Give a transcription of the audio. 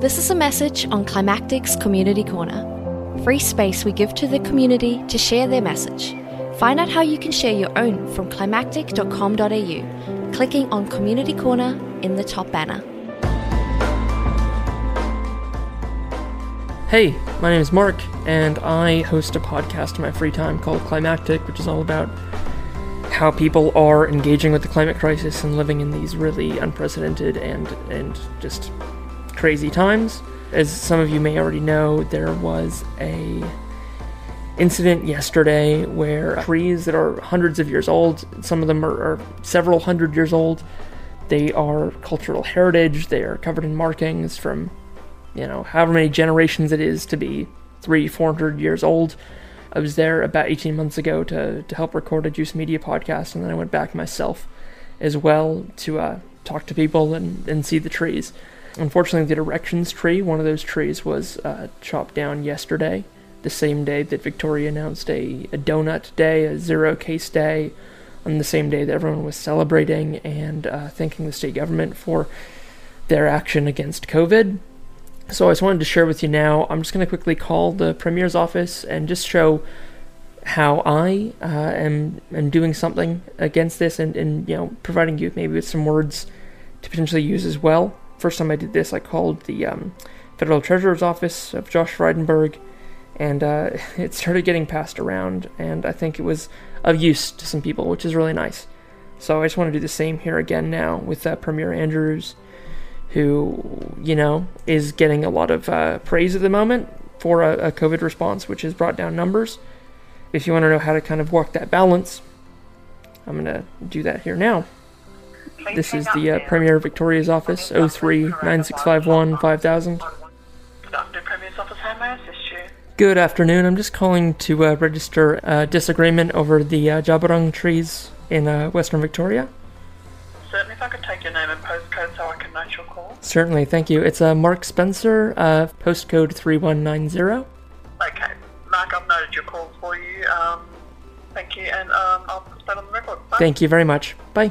This is a message on Climactic's Community Corner, free space we give to the community to share their message. Find out how you can share your own from climactic.com.au, clicking on Community Corner in the top banner. Hey, my name is Mark, and I host a podcast in my free time called Climactic, which is all about how people are engaging with the climate crisis and living in these really unprecedented and and just crazy times. As some of you may already know, there was a incident yesterday where trees that are hundreds of years old, some of them are, are several hundred years old, they are cultural heritage, they are covered in markings from you know, however many generations it is to be three, four hundred years old. I was there about 18 months ago to, to help record a Juice Media podcast, and then I went back myself as well to uh, talk to people and, and see the trees. Unfortunately, the directions tree, one of those trees, was uh, chopped down yesterday, the same day that Victoria announced a, a donut day, a zero case day, on the same day that everyone was celebrating and uh, thanking the state government for their action against COVID. So I just wanted to share with you now. I'm just going to quickly call the premier's office and just show how I uh, am am doing something against this, and, and you know providing you maybe with some words to potentially use as well. First time I did this, I called the um, Federal Treasurer's Office of Josh Frydenberg, and uh, it started getting passed around, and I think it was of use to some people, which is really nice. So I just want to do the same here again now with uh, Premier Andrews who, you know, is getting a lot of uh, praise at the moment for a, a, COVID response, which has brought down numbers. If you want to know how to kind of walk that balance, I'm going to do that here now. This is the uh, Premier Victoria's office, 03 9651 5000. Good afternoon. I'm just calling to uh, register a disagreement over the uh, Djab Wurrung trees in uh, Western Victoria. Certainly, if I could take your name and postcode so I can note your call. Certainly, thank you. It's uh, Mark Spencer, uh, postcode 3190. Okay, Mark, I've noted your call for you. Um, thank you, and um, I'll put that on the record. Bye. Thank you very much. Bye.